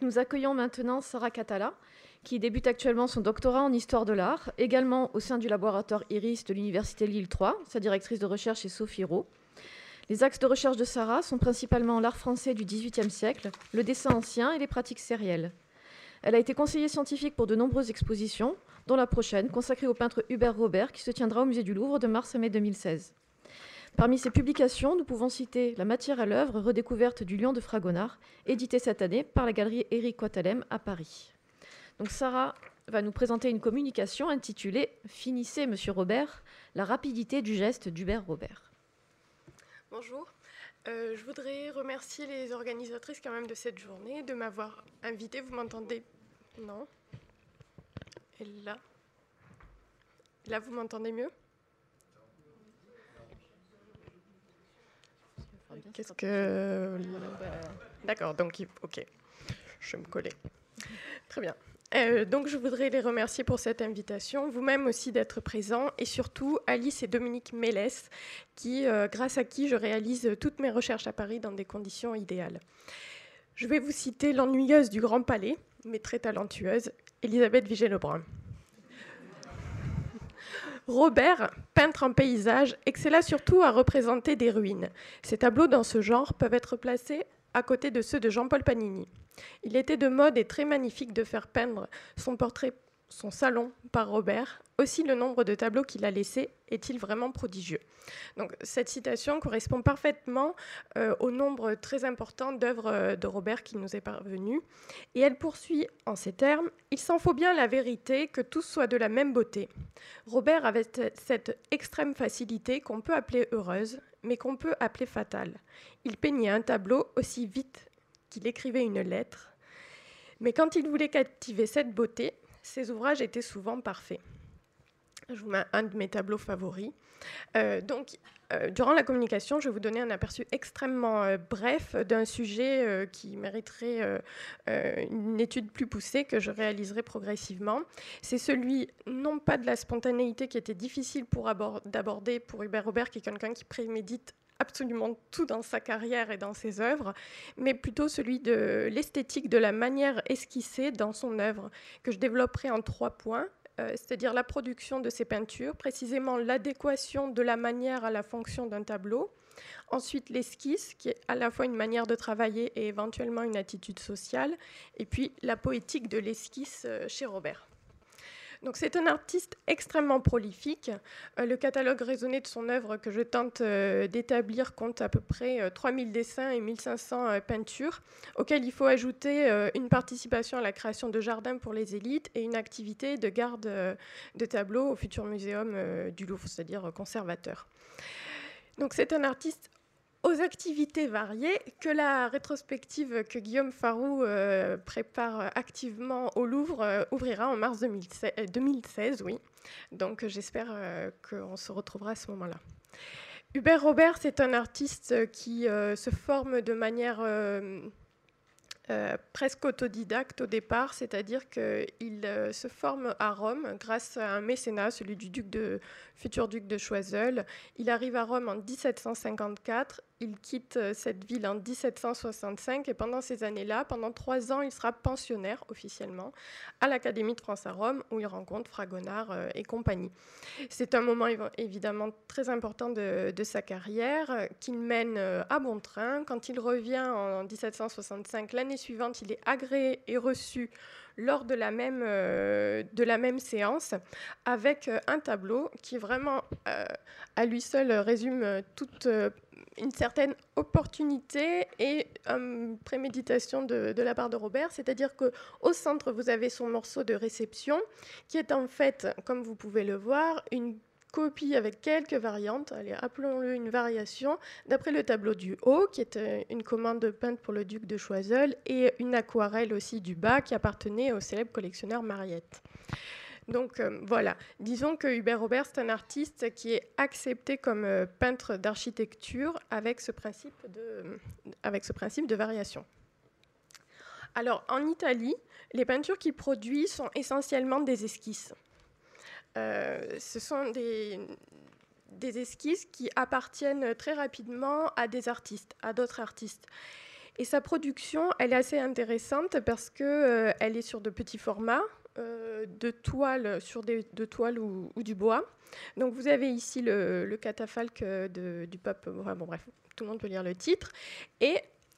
Nous accueillons maintenant Sarah Catala, qui débute actuellement son doctorat en histoire de l'art, également au sein du laboratoire IRIS de l'Université Lille 3. Sa directrice de recherche est Sophie Rowe. Les axes de recherche de Sarah sont principalement l'art français du XVIIIe siècle, le dessin ancien et les pratiques sérielles. Elle a été conseillère scientifique pour de nombreuses expositions, dont la prochaine, consacrée au peintre Hubert Robert, qui se tiendra au musée du Louvre de mars à mai 2016. Parmi ses publications, nous pouvons citer La matière à l'œuvre, redécouverte du lion de Fragonard, édité cette année par la galerie Éric Coitalem à Paris. Donc Sarah va nous présenter une communication intitulée Finissez, monsieur Robert, la rapidité du geste d'Hubert Robert. Bonjour. Euh, je voudrais remercier les organisatrices quand même de cette journée de m'avoir invité. Vous m'entendez? Non Et là Là, vous m'entendez mieux? Que... D'accord, donc ok. Je vais me coller. Très bien. Euh, donc je voudrais les remercier pour cette invitation, vous-même aussi d'être présent, et surtout Alice et Dominique Mélès, qui, euh, grâce à qui je réalise toutes mes recherches à Paris dans des conditions idéales. Je vais vous citer l'ennuyeuse du Grand Palais, mais très talentueuse, Elisabeth Vigée-Lebrun. Robert, peintre en paysage, excella surtout à représenter des ruines. Ses tableaux dans ce genre peuvent être placés à côté de ceux de Jean-Paul Panini. Il était de mode et très magnifique de faire peindre son portrait, son salon par Robert. Aussi, le nombre de tableaux qu'il a laissés est-il vraiment prodigieux Donc, cette citation correspond parfaitement euh, au nombre très important d'œuvres euh, de Robert qui nous est parvenu. Et elle poursuit en ces termes Il s'en faut bien la vérité que tous soient de la même beauté. Robert avait cette extrême facilité qu'on peut appeler heureuse, mais qu'on peut appeler fatale. Il peignait un tableau aussi vite qu'il écrivait une lettre, mais quand il voulait captiver cette beauté, ses ouvrages étaient souvent parfaits. Je vous mets un de mes tableaux favoris. Euh, donc, euh, durant la communication, je vais vous donner un aperçu extrêmement euh, bref d'un sujet qui mériterait une étude plus poussée que je réaliserai progressivement. C'est celui, non pas de la spontanéité qui était difficile d'aborder pour Hubert Robert, qui est quelqu'un qui prémédite absolument tout dans sa carrière et dans ses œuvres, mais plutôt celui de l'esthétique, de la manière esquissée dans son œuvre, que je développerai en trois points. Euh, c'est-à-dire la production de ses peintures, précisément l'adéquation de la manière à la fonction d'un tableau. Ensuite, l'esquisse, qui est à la fois une manière de travailler et éventuellement une attitude sociale. Et puis, la poétique de l'esquisse euh, chez Robert. Donc c'est un artiste extrêmement prolifique. Euh, le catalogue raisonné de son œuvre que je tente euh, d'établir compte à peu près 3000 euh, dessins et 1500 peintures, auxquels il faut ajouter une participation à la création de jardins pour les élites et une activité de garde de tableaux au futur muséum du Louvre, c'est-à-dire conservateur. Donc c'est un artiste aux activités variées que la rétrospective que Guillaume Farou euh, prépare activement au Louvre euh, ouvrira en mars 2016, 2016 oui. Donc j'espère euh, qu'on se retrouvera à ce moment-là. Hubert Robert, c'est un artiste qui se forme de manière presque autodidacte au départ, c'est-à-dire qu'il se forme à Rome grâce à un mécénat, celui du duc de, futur duc de Choiseul. Il arrive à Rome en 1754 il quitte euh, cette ville en 1765 et pendant ces années-là, pendant trois ans, il sera pensionnaire officiellement à l'Académie de France à Rome où il rencontre Fragonard euh, et compagnie. C'est un moment évidemment très important de, sa carrière euh, qu'il mène à bon train. Quand il revient en 1765, l'année suivante, il est agréé et reçu lors de la même, de la même séance avec un tableau qui vraiment à lui seul résume toute une certaine opportunité et une préméditation de, de, la part de Robert, c'est-à-dire que au centre vous avez son morceau de réception qui est en fait, comme vous pouvez le voir, une copie avec quelques variantes, allez, appelons-le une variation, d'après le tableau du haut, qui est euh, une commande peinte pour le duc de Choiseul, et une aquarelle aussi du bas, qui appartenait au célèbre collectionneur Mariette. Donc euh, voilà, disons que Hubert Robert, c'est un artiste qui est accepté comme euh, peintre d'architecture avec, ce principe de, avec ce principe de variation. Alors en Italie, les peintures qu'il produit sont essentiellement des esquisses. Euh, ce sont des, esquisses qui appartiennent très rapidement à des artistes, à d'autres artistes. Et sa production, elle est assez intéressante parce qu'elle elle est sur de petits formats, de toiles, sur des, de ou, du bois. Donc vous avez ici le, catafalque du pape, bon bref, tout le monde peut lire le titre. Et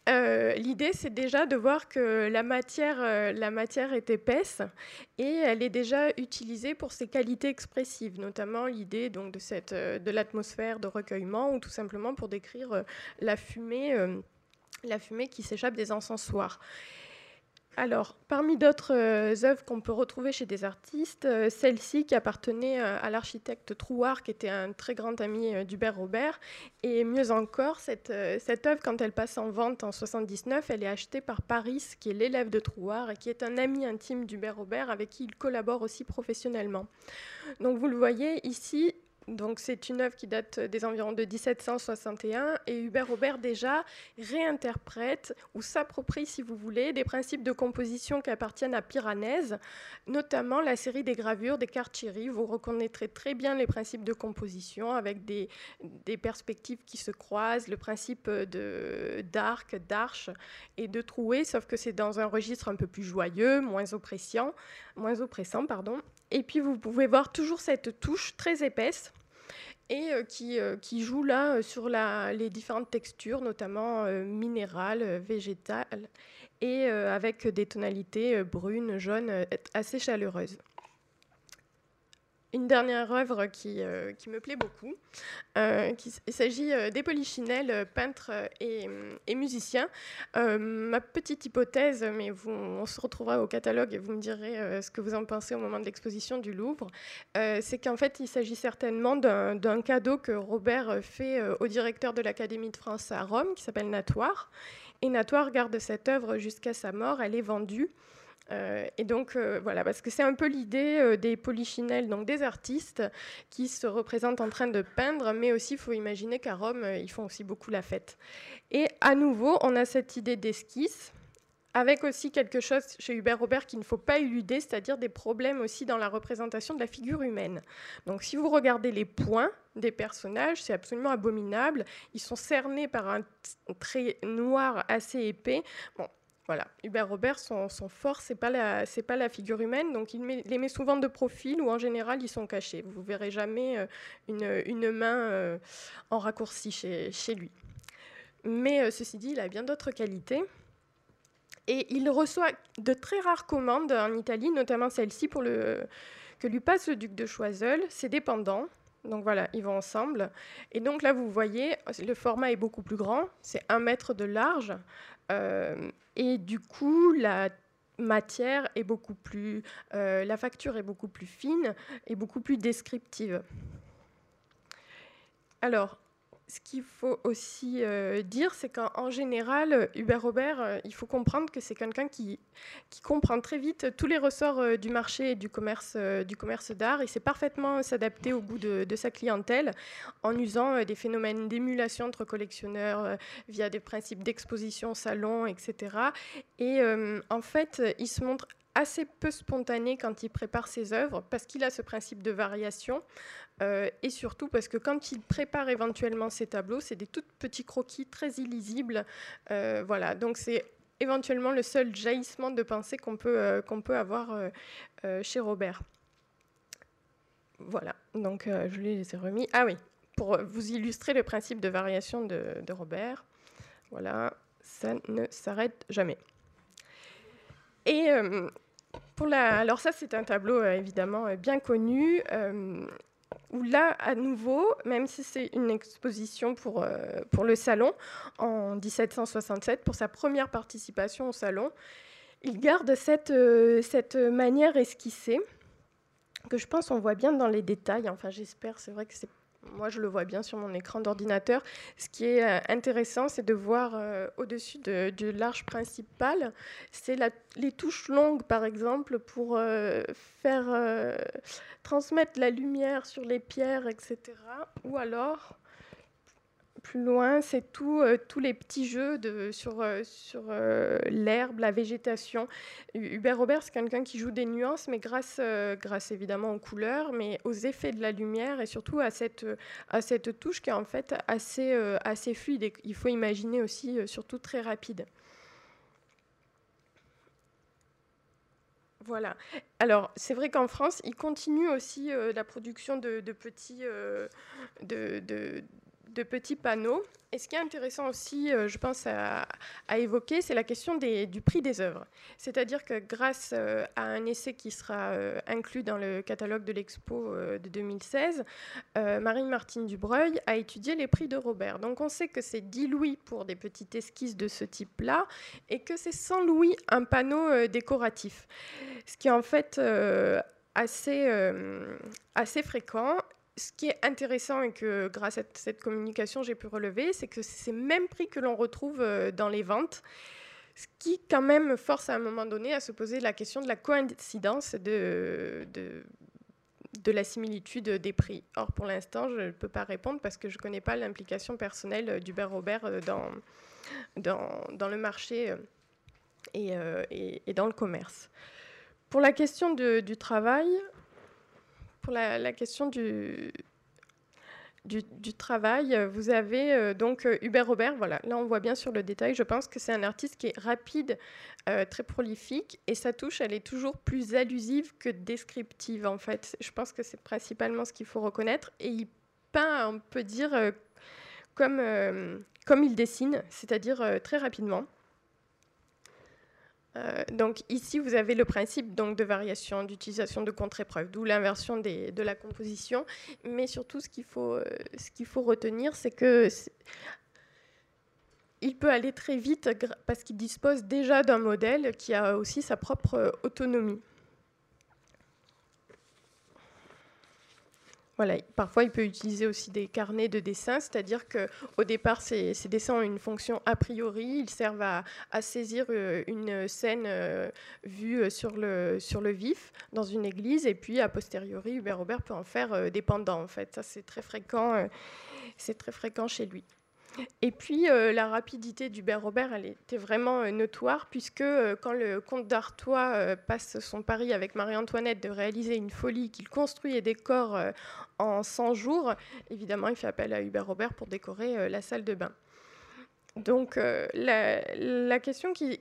euh, l'idée, c'est déjà de voir que la matière, euh, la matière est épaisse et elle est déjà utilisée pour ses qualités expressives, notamment l'idée donc de, euh, de l'atmosphère de recueillement ou tout simplement pour décrire la fumée, la fumée qui s'échappe des encensoirs. Alors, parmi d'autres euh, œuvres qu'on peut retrouver chez des artistes, euh, celle-ci qui appartenait euh, à l'architecte Trouard, qui était un très grand ami d'Hubert Robert, et mieux encore, cette, œuvre, quand elle passe en vente en 79, elle est achetée par Paris, qui est l'élève de Trouard et qui est un ami intime d'Hubert Robert, avec qui il collabore aussi professionnellement. Donc, vous le voyez ici, donc c'est une œuvre qui date des environs de 1761 et Hubert Robert déjà réinterprète ou s'approprie, si vous voulez, des principes de composition qui appartiennent à Piranèse, notamment la série des gravures des Cartieri. Vous reconnaîtrez très bien les principes de composition avec des, perspectives qui se croisent, le principe d'arc, d'arche et de trouée, sauf que c'est dans un registre un peu plus joyeux, moins oppressant, moins oppressant pardon. Et puis vous pouvez voir toujours cette touche très épaisse et euh, qui, euh, qui, joue là euh, sur les différentes textures, notamment minérales, végétales, et avec des tonalités brunes, jaunes, assez chaleureuses une dernière œuvre qui, euh, me plaît beaucoup. Euh, il s'agit euh, des Polichinelles, peintre et, et musicien. ma petite hypothèse, mais on se retrouvera au catalogue et vous me direz ce que vous en pensez au moment de l'exposition du Louvre, c'est qu'en fait, il s'agit certainement d'un cadeau que Robert fait au directeur de l'Académie de France à Rome, qui s'appelle Natoire. Et Natoire garde cette œuvre jusqu'à sa mort. Elle est vendue. Euh, et donc euh, voilà, parce que c'est un peu l'idée euh, des polychinelles, donc des artistes qui se représentent en train de peindre, mais aussi il faut imaginer qu'à Rome, ils font aussi beaucoup la fête. Et à nouveau, on a cette idée d'esquisse, avec aussi quelque chose chez Hubert Robert qu'il ne faut pas éluder, c'est-à-dire des problèmes aussi dans la représentation de la figure humaine. Donc si vous regardez les points des personnages, c'est absolument abominable. Ils sont cernés par un trait noir assez épais. Voilà, Hubert Robert, son, fort, c'est pas la, pas la figure humaine, donc il les met souvent de profil ou en général ils sont cachés. Vous verrez jamais euh, une, main euh, en raccourci chez, lui. Mais euh, ceci dit, il a bien d'autres qualités. Et il reçoit de très rares commandes en Italie, notamment celle-ci pour le que lui passe le duc de Choiseul, ses dépendants. Donc voilà, ils vont ensemble. Et donc là, vous voyez, le format est beaucoup plus grand, c'est un mètre de large. Et du coup, la matière est beaucoup plus, euh, la facture est beaucoup plus fine et beaucoup plus descriptive. Alors, ce qu'il faut aussi euh, dire, c'est qu'en général, Hubert Robert, euh, il faut comprendre que c'est quelqu'un qui, comprend très vite tous les ressorts euh, du marché et du commerce du commerce d'art. Il sait parfaitement s'adapter au goût de, de, sa clientèle en usant des phénomènes d'émulation entre collectionneurs via des principes d'exposition, salon, etc. Et en fait, il se montre assez peu spontané quand il prépare ses œuvres parce qu'il a ce principe de variation. Euh, et surtout parce que quand il prépare éventuellement ses tableaux, c'est des tout petits croquis très illisibles. Euh, voilà, donc c'est éventuellement le seul jaillissement de pensée qu'on peut, euh, qu'on peut avoir chez Robert. Voilà, donc je les ai remis. Ah oui, pour vous illustrer le principe de variation de, de Robert. Voilà, ça ne s'arrête jamais. Et pour la, alors ça, c'est un tableau évidemment bien connu où là, à nouveau, même si c'est une exposition pour, euh, pour le salon en 1767, pour sa première participation au salon, il garde cette, euh, cette manière esquissée que je pense on voit bien dans les détails. Enfin, j'espère, c'est vrai que c'est moi, je le vois bien sur mon écran d'ordinateur. Ce qui est euh, intéressant, c'est de voir euh, au-dessus de, l'arche principale, c'est les touches longues, par exemple, pour euh, faire transmettre la lumière sur les pierres, etc. Ou alors plus loin, c'est tout, euh, tous les petits jeux sur, euh, euh, l'herbe, la végétation. Hubert Robert, c'est quelqu'un qui joue des nuances, mais grâce, grâce évidemment aux couleurs, mais aux effets de la lumière et surtout à cette, à cette touche qui est en fait assez, assez fluide et il faut imaginer aussi surtout très rapide. Voilà. Alors, c'est vrai qu'en France, il continue aussi la production de, petits, de, de, petits panneaux. Et ce qui est intéressant aussi, euh, je pense, à, évoquer, c'est la question du prix des œuvres. C'est-à-dire que grâce euh, à un essai qui sera euh, inclus dans le catalogue de l'expo de 2016, Marie-Martine Dubreuil a étudié les prix de Robert. Donc on sait que c'est 10 louis pour des petites esquisses de ce type-là et que c'est 100 louis un panneau décoratif. Ce qui est en fait assez, assez fréquent ce qui est intéressant et que grâce à cette communication j'ai pu relever, c'est que c'est ces mêmes prix que l'on retrouve euh, dans les ventes, ce qui quand même force à un moment donné à se poser la question de la coïncidence de, de, la similitude des prix. Or pour l'instant je ne peux pas répondre parce que je ne connais pas l'implication personnelle d'Hubert Robert euh, dans, dans, le marché euh, et, et, dans le commerce. Pour la question du travail, pour la, question du, du, travail, vous avez euh, donc euh, Hubert Robert. Voilà, là on voit bien sur le détail. Je pense que c'est un artiste qui est rapide, euh, très prolifique, et sa touche, elle est toujours plus allusive que descriptive en fait. Je pense que c'est principalement ce qu'il faut reconnaître. Et il peint, on peut dire, comme, comme il dessine, c'est-à-dire très rapidement. Euh, donc ici, vous avez le principe donc, de variation, d'utilisation de contre-épreuves, d'où l'inversion de la composition. Mais surtout, ce qu'il faut, euh, retenir, c'est que il peut aller très vite parce qu'il dispose déjà d'un modèle qui a aussi sa propre euh, autonomie. Voilà, parfois, il peut utiliser aussi des carnets de dessin, c'est-à-dire qu'au départ, ces, dessins ont une fonction a priori, ils servent à, saisir euh, une scène euh, vue euh, sur le, sur le vif dans une église, et puis a posteriori, Hubert Robert peut en faire des pendants, en fait. Ça, c'est très fréquent, c'est très fréquent chez lui. Et puis, euh, la rapidité d'Hubert Robert, elle était vraiment euh, notoire, puisque euh, quand le comte d'Artois passe son pari avec Marie-Antoinette de réaliser une folie qu'il construit et décore en 100 jours, évidemment, il fait appel à Hubert Robert pour décorer la salle de bain. Donc, la, la, question qui,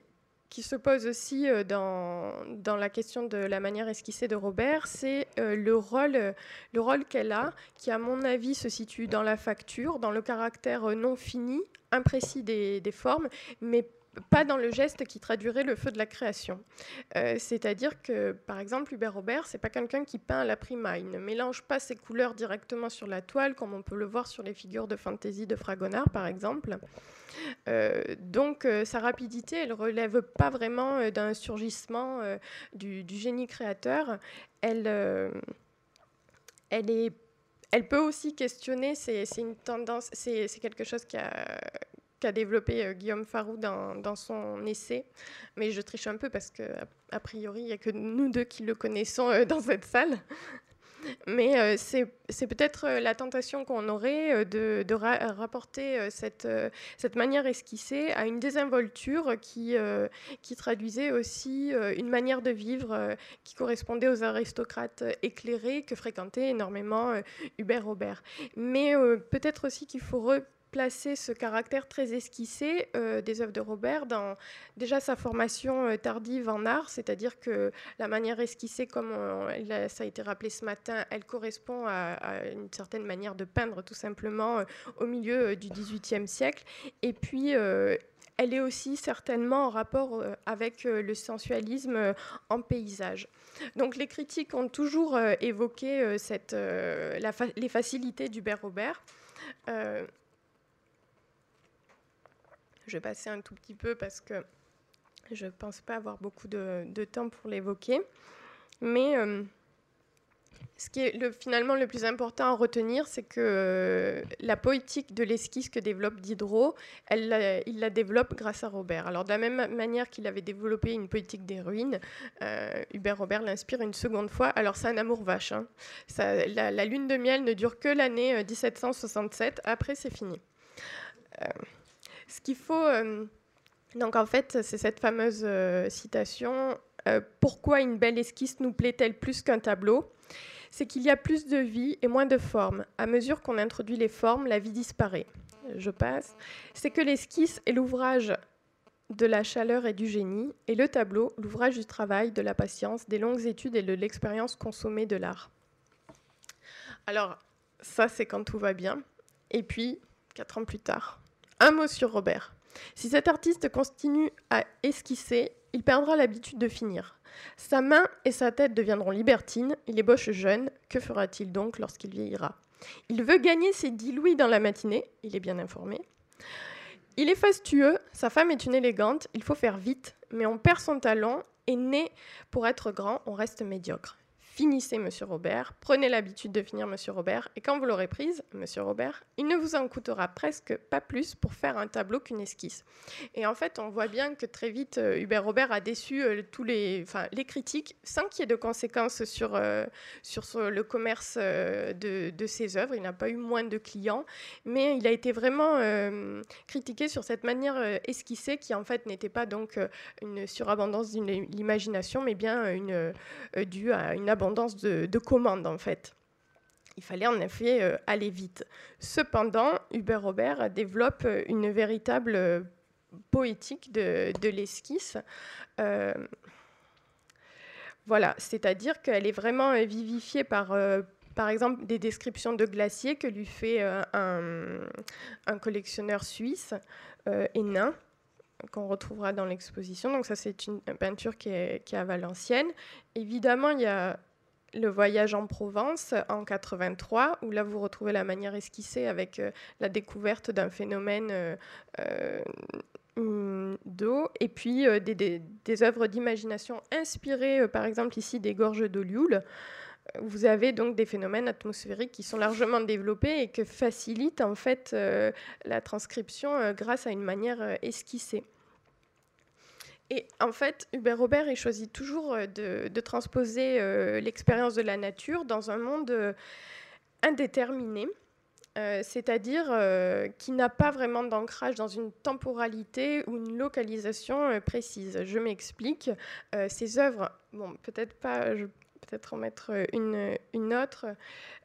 qui se pose aussi euh, dans, dans, la question de la manière esquissée de Robert, c'est euh, le rôle, le rôle qu'elle a, qui à mon avis se situe dans la facture, dans le caractère euh, non fini, imprécis des, des formes, mais pas dans le geste qui traduirait le feu de la création. C'est-à-dire que, par exemple, Hubert Robert, c'est pas quelqu'un qui peint à la prima. Il ne mélange pas ses couleurs directement sur la toile, comme on peut le voir sur les figures de fantaisie de Fragonard, par exemple. Euh, donc euh, sa rapidité, elle relève pas vraiment euh, d'un surgissement du, génie créateur. Elle, elle, est, elle peut aussi questionner, c'est une tendance, c'est quelque chose qui a, qu'a développé Guillaume Farou dans, son essai. Mais je triche un peu parce qu'à a priori, il n'y a que nous deux qui le connaissons dans cette salle. Mais euh, c'est peut-être euh, la tentation qu'on aurait euh, de, rapporter cette, cette manière esquissée à une désinvolture qui, qui traduisait aussi une manière de vivre qui correspondait aux aristocrates éclairés que fréquentait énormément Hubert Robert. Mais peut-être aussi qu'il faut placer ce caractère très esquissé euh, des œuvres de Robert dans déjà sa formation euh, tardive en art, c'est-à-dire que la manière esquissée, comme ça a été rappelé ce matin, elle correspond à, une certaine manière de peindre tout simplement euh, au milieu du XVIIIe siècle. Et puis, elle est aussi certainement en rapport avec le sensualisme en paysage. Donc les critiques ont toujours évoqué les facilités d'Hubert Robert. Je vais passer un tout petit peu parce que je ne pense pas avoir beaucoup de, temps pour l'évoquer. Mais euh, ce qui est le, finalement le plus important à retenir, c'est que euh, la poétique de l'esquisse que développe Diderot, il la développe grâce à Robert. Alors de la même manière qu'il avait développé une poétique des ruines, euh, Hubert Robert l'inspire une seconde fois. Alors c'est un amour vache. Hein. La, lune de miel ne dure que l'année 1767. Après c'est fini. Ce qu'il faut. Euh, donc, en fait, c'est cette fameuse euh, citation euh, Pourquoi une belle esquisse nous plaît-elle plus qu'un tableau? C'est qu'il y a plus de vie et moins de forme. À mesure qu'on introduit les formes, la vie disparaît. Je passe. C'est que l'esquisse est l'ouvrage de la chaleur et du génie, et le tableau, l'ouvrage du travail, de la patience, des longues études et de l'expérience consommée de l'art. Alors, ça c'est quand tout va bien. Et puis, quatre ans plus tard, un mot sur Robert. Si cet artiste continue à esquisser, il perdra l'habitude de finir. Sa main et sa tête deviendront libertines, il ébauche jeune, que fera-t-il donc lorsqu'il vieillira? Il veut gagner ses dix louis dans la matinée, il est bien informé. Il est fastueux, sa femme est une élégante, il faut faire vite, mais on perd son talent et né pour être grand, on reste médiocre finissez, monsieur Robert, prenez l'habitude de finir, monsieur Robert, et quand vous l'aurez prise, monsieur Robert, il ne vous en coûtera presque pas plus pour faire un tableau qu'une esquisse. Et en fait, on voit bien que très vite, euh, Hubert Robert a déçu euh, tous les, les critiques sans qu'il y ait de conséquences sur, euh, sur le commerce de, de, ses œuvres. Il n'a pas eu moins de clients, mais il a été vraiment critiqué sur cette manière esquissée qui, en fait, n'était pas donc une surabondance de l'imagination, mais bien une, due à une abondance de, commandes en fait. Il fallait en effet euh, aller vite. Cependant, Hubert Robert développe une véritable euh, poétique de, l'esquisse. Euh, voilà, c'est-à-dire qu'elle est vraiment vivifiée par, par exemple, des descriptions de glaciers que lui fait un, collectionneur suisse, Hénin, qu'on retrouvera dans l'exposition. Donc ça, c'est une peinture qui est, qui est, à Valenciennes. Évidemment, il y a le voyage en Provence en 83, où là vous retrouvez la manière esquissée avec euh, la découverte d'un phénomène euh, euh, d'eau, et puis des, œuvres d'imagination inspirées, par exemple ici des gorges d'Olioul. Vous avez donc des phénomènes atmosphériques qui sont largement développés et que facilitent en fait la transcription grâce à une manière esquissée. Et en fait, Hubert Robert il choisit toujours euh, de, transposer euh, l'expérience de la nature dans un monde euh, indéterminé, c'est-à-dire qui n'a pas vraiment d'ancrage dans une temporalité ou une localisation précise. Je m'explique. ces œuvres, bon, peut-être pas, peut-être en mettre une, une autre.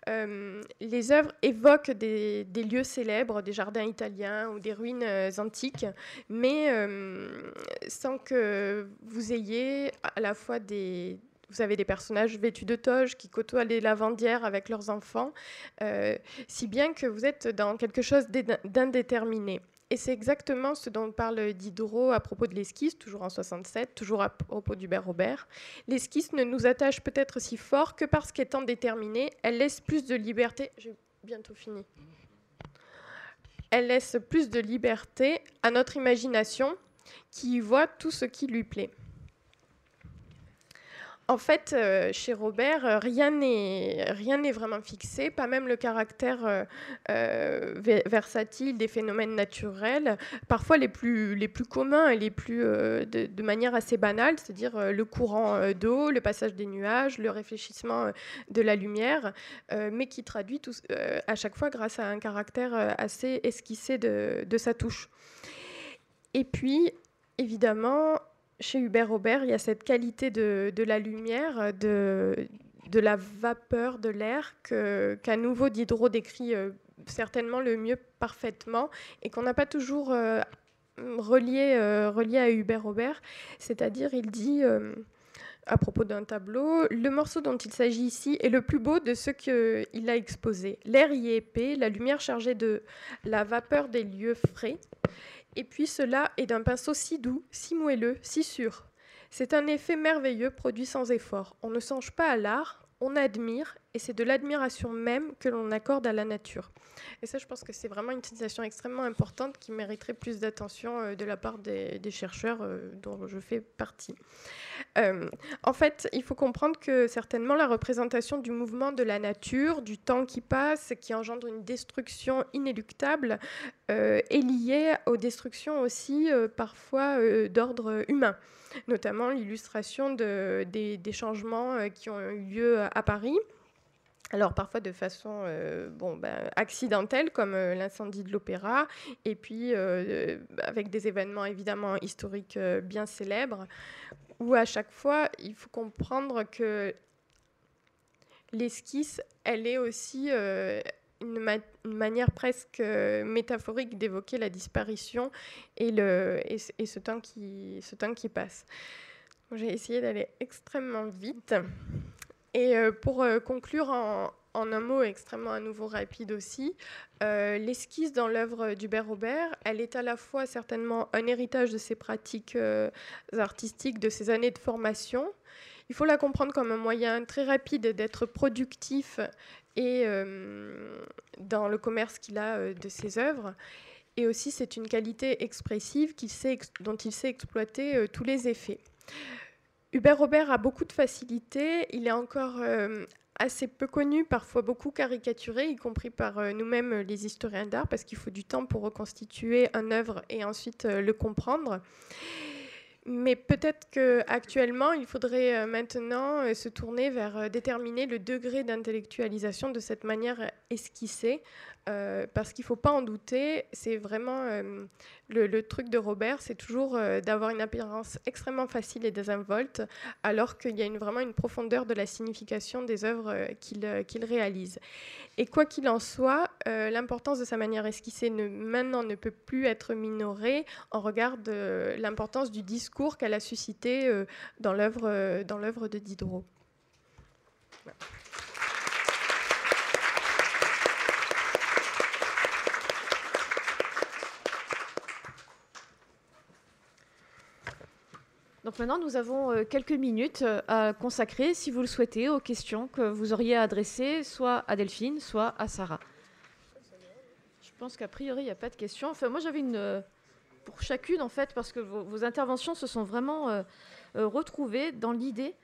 Euh, les œuvres évoquent des, lieux célèbres, des jardins italiens ou des ruines euh, antiques, mais euh, sans que vous ayez à la fois des, vous avez des personnages vêtus de toges qui côtoient les lavandières avec leurs enfants, si bien que vous êtes dans quelque chose d'indéterminé. Et c'est exactement ce dont parle Diderot à propos de l'esquisse, toujours en 67, toujours à propos d'Hubert Robert. L'esquisse ne nous attache peut-être si fort que parce qu'étant déterminée, elle laisse plus de liberté. J'ai bientôt fini. Elle laisse plus de liberté à notre imagination qui y voit tout ce qui lui plaît. En fait, euh, chez Robert, euh, rien n'est vraiment fixé, pas même le caractère euh, versatile des phénomènes naturels, parfois les plus, communs et les plus de, manière assez banale, c'est-à-dire le courant d'eau, le passage des nuages, le réfléchissement de la lumière, mais qui traduit à chaque fois grâce à un caractère assez esquissé de sa touche. Et puis, évidemment, chez Hubert Robert, il y a cette qualité de, la lumière, de, la vapeur, de l'air, qu'à nouveau Diderot décrit euh, certainement le mieux parfaitement et qu'on n'a pas toujours euh, relié, euh, relié, à Hubert Robert. C'est-à-dire, il dit à propos d'un tableau, le morceau dont il s'agit ici est le plus beau de ceux qu'il a exposés. L'air y est épais, la lumière chargée de la vapeur des lieux frais. Et puis cela est d'un pinceau si doux, si moelleux, si sûr. C'est un effet merveilleux produit sans effort. On ne songe pas à l'art, on admire, et c'est de l'admiration même que l'on accorde à la nature. Et ça, je pense que c'est vraiment une sensation extrêmement importante qui mériterait plus d'attention euh, de la part des, chercheurs euh, dont je fais partie. Euh, en fait, il faut comprendre que certainement la représentation du mouvement de la nature, du temps qui passe, qui engendre une destruction inéluctable, est liée aux destructions aussi parfois d'ordre humain notamment l'illustration de, des, changements qui ont eu lieu à Paris. Alors parfois de façon euh, bon, ben, accidentelle comme euh, l'incendie de l'opéra et puis euh, avec des événements évidemment historiques bien célèbres où à chaque fois il faut comprendre que l'esquisse elle est aussi une, manière presque métaphorique d'évoquer la disparition et, le, et, ce, temps qui, ce temps qui passe. J'ai essayé d'aller extrêmement vite. Et pour conclure en, un mot extrêmement à nouveau rapide aussi, euh, l'esquisse dans l'œuvre d'Hubert Robert, elle est à la fois certainement un héritage de ses pratiques euh, artistiques, de ses années de formation. Il faut la comprendre comme un moyen très rapide d'être productif et euh, dans le commerce qu'il a de ses œuvres. Et aussi, c'est une qualité expressive dont il sait exploiter tous les effets. Hubert Robert a beaucoup de facilité. Il est encore assez peu connu, parfois beaucoup caricaturé, y compris par euh, nous-mêmes euh, les historiens d'art, parce qu'il faut du temps pour reconstituer un œuvre et ensuite euh, le comprendre. Mais peut-être qu'actuellement, il faudrait maintenant se tourner vers déterminer le degré d'intellectualisation de cette manière esquissée, euh, parce qu'il ne faut pas en douter, c'est vraiment euh, le, truc de Robert, c'est toujours euh, d'avoir une apparence extrêmement facile et désinvolte, alors qu'il y a vraiment une profondeur de la signification des œuvres qu'il réalise. Et quoi qu'il en soit, l'importance de sa manière esquissée maintenant ne peut plus être minorée en regard de l'importance du discours qu'elle a suscité dans l'œuvre de Diderot. Donc maintenant, nous avons euh, quelques minutes euh, à consacrer, si vous le souhaitez, aux questions que vous auriez adressées soit à Delphine, soit à Sarah. Je pense qu'a priori, il n'y a pas de questions. Enfin, moi, j'avais une... Euh, pour chacune, en fait, parce que vos, interventions se sont vraiment retrouvées dans l'idée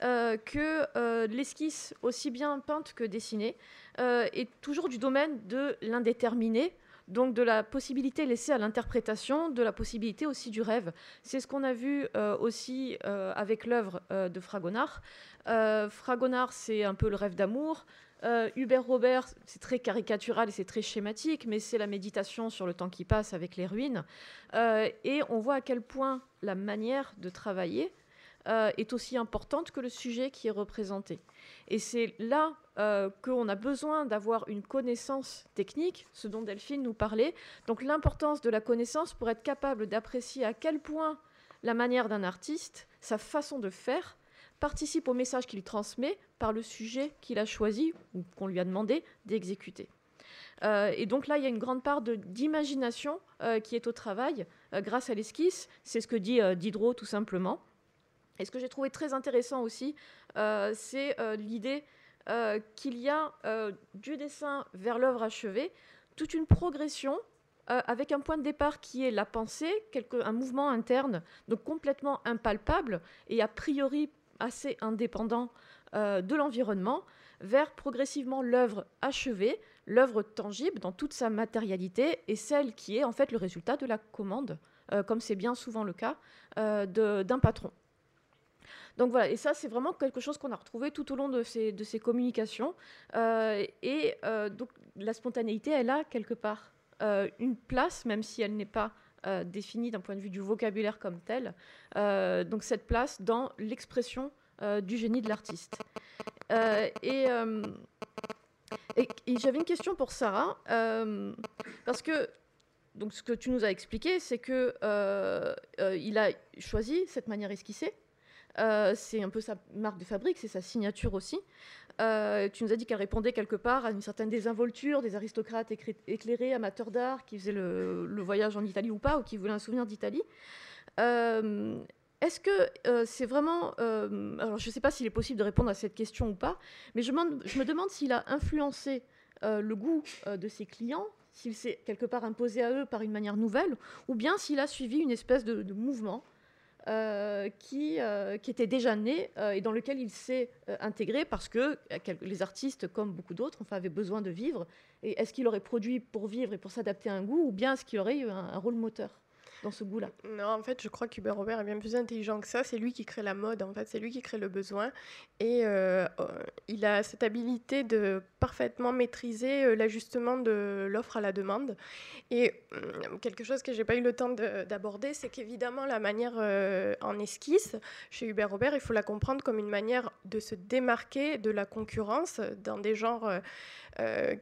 que l'esquisse, aussi bien peinte que dessinée, est toujours du domaine de l'indéterminé, donc de la possibilité laissée à l'interprétation, de la possibilité aussi du rêve. C'est ce qu'on a vu euh, aussi euh, avec l'œuvre euh, de Fragonard. Fragonard, c'est un peu le rêve d'amour. Hubert Robert, c'est très caricatural et c'est très schématique, mais c'est la méditation sur le temps qui passe avec les ruines. et on voit à quel point la manière de travailler est aussi importante que le sujet qui est représenté. Et c'est là euh, qu'on a besoin d'avoir une connaissance technique, ce dont Delphine nous parlait. Donc l'importance de la connaissance pour être capable d'apprécier à quel point la manière d'un artiste, sa façon de faire, participe au message qu'il transmet par le sujet qu'il a choisi ou qu'on lui a demandé d'exécuter. Euh, et donc là, il y a une grande part d'imagination euh, qui est au travail grâce à l'esquisse. C'est ce que dit Diderot tout simplement. Et ce que j'ai trouvé très intéressant aussi, c'est l'idée euh, qu'il y a euh, du dessin vers l'œuvre achevée toute une progression euh, avec un point de départ qui est la pensée, un mouvement interne, donc complètement impalpable et a priori assez indépendant de l'environnement, vers progressivement l'œuvre achevée, l'œuvre tangible dans toute sa matérialité et celle qui est en fait le résultat de la commande, comme c'est bien souvent le cas d'un patron. Donc voilà, et ça, c'est vraiment quelque chose qu'on a retrouvé tout au long de ces, communications. Euh, et euh, donc, la spontanéité, elle a quelque part euh, une place, même si elle n'est pas définie d'un point de vue du vocabulaire comme tel. donc, cette place dans l'expression du génie de l'artiste. et. Et, j'avais une question pour Sarah, parce que donc ce que tu nous as expliqué, c'est que il a choisi cette manière esquissée, c'est un peu sa marque de fabrique, c'est sa signature aussi. Euh, tu nous as dit qu'elle répondait quelque part à une certaine désinvolture des aristocrates éclairés, amateurs d'art, qui faisaient le, voyage en Italie ou pas, ou qui voulaient un souvenir d'Italie. Euh, est-ce que c'est vraiment... alors je ne sais pas s'il est possible de répondre à cette question ou pas, mais je, me demande s'il a influencé le goût de ses clients, s'il s'est quelque part imposé à eux par une manière nouvelle, ou bien s'il a suivi une espèce de mouvement euh, qui, euh, qui, était déjà né euh, et dans lequel il s'est intégré parce que les artistes, comme beaucoup d'autres, enfin, avaient besoin de vivre. Et est-ce qu'il aurait produit pour vivre et pour s'adapter à un goût ou bien est-ce qu'il aurait eu un, rôle moteur? Dans ce goût-là. Non, en fait, je crois qu'Hubert Robert est bien plus intelligent que ça. C'est lui qui crée la mode, en fait, c'est lui qui crée le besoin. Et euh, euh, il a cette habilité de parfaitement maîtriser euh, l'ajustement de l'offre à la demande. Et quelque chose que j'ai pas eu le temps d'aborder, c'est qu'évidemment, la manière en esquisse, chez Hubert Robert, il faut la comprendre comme une manière de se démarquer de la concurrence dans des genres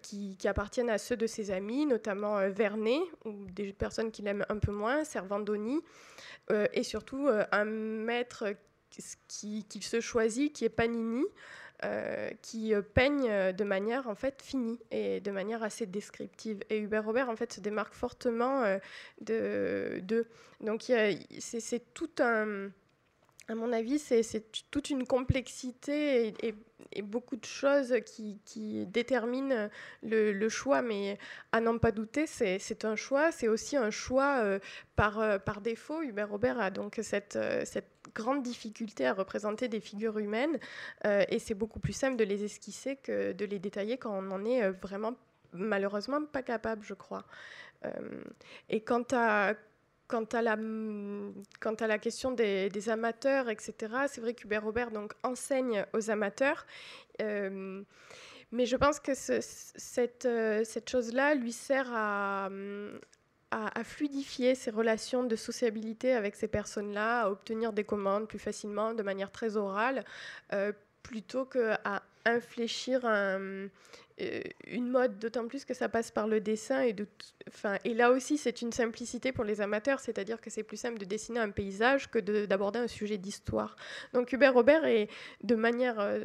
qui, qui, appartiennent à ceux de ses amis, notamment Vernet, ou des personnes qu'il aime un peu moins, Servandoni, et surtout un maître qu'il se choisit, qui est Panini, euh, qui euh, peigne euh, de manière en fait finie et de manière assez descriptive. Et Hubert Robert en fait se démarque fortement de, de, donc c'est tout un à mon avis, c'est toute une complexité et, beaucoup de choses qui, déterminent le, choix. Mais à n'en pas douter, c'est un choix. C'est aussi un choix euh, par, euh, par défaut. Hubert Robert a donc cette, euh, cette grande difficulté à représenter des figures humaines. et c'est beaucoup plus simple de les esquisser que de les détailler quand on en est vraiment malheureusement pas capable, je crois. et quant à Quant à la, question des, amateurs, etc., c'est vrai qu'Hubert Robert donc, enseigne aux amateurs. Euh, mais je pense que cette, euh, cette chose-là lui sert à, à, fluidifier ses relations de sociabilité avec ces personnes-là, à obtenir des commandes plus facilement, de manière très orale, euh, plutôt qu'à infléchir euh, une mode, d'autant plus que ça passe par le dessin. Et, de enfin, et là aussi, c'est une simplicité pour les amateurs, c'est-à-dire que c'est plus simple de dessiner un paysage que d'aborder un sujet d'histoire. Donc Hubert Robert est de manière... Euh,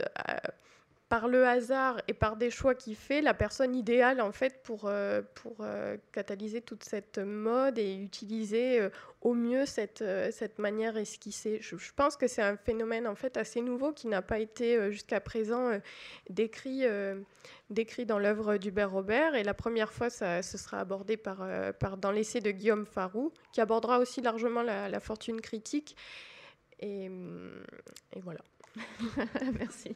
par le hasard et par des choix qu'il fait, la personne idéale en fait pour, euh, pour euh, catalyser toute cette mode et utiliser euh, au mieux cette, cette manière esquissée. Je, pense que c'est un phénomène en fait assez nouveau qui n'a pas été jusqu'à présent décrit, décrit dans l'œuvre d'Hubert Robert et la première fois ça, ce sera abordé par, par, dans l'essai de Guillaume Farou qui abordera aussi largement la, fortune critique et, et voilà. Merci.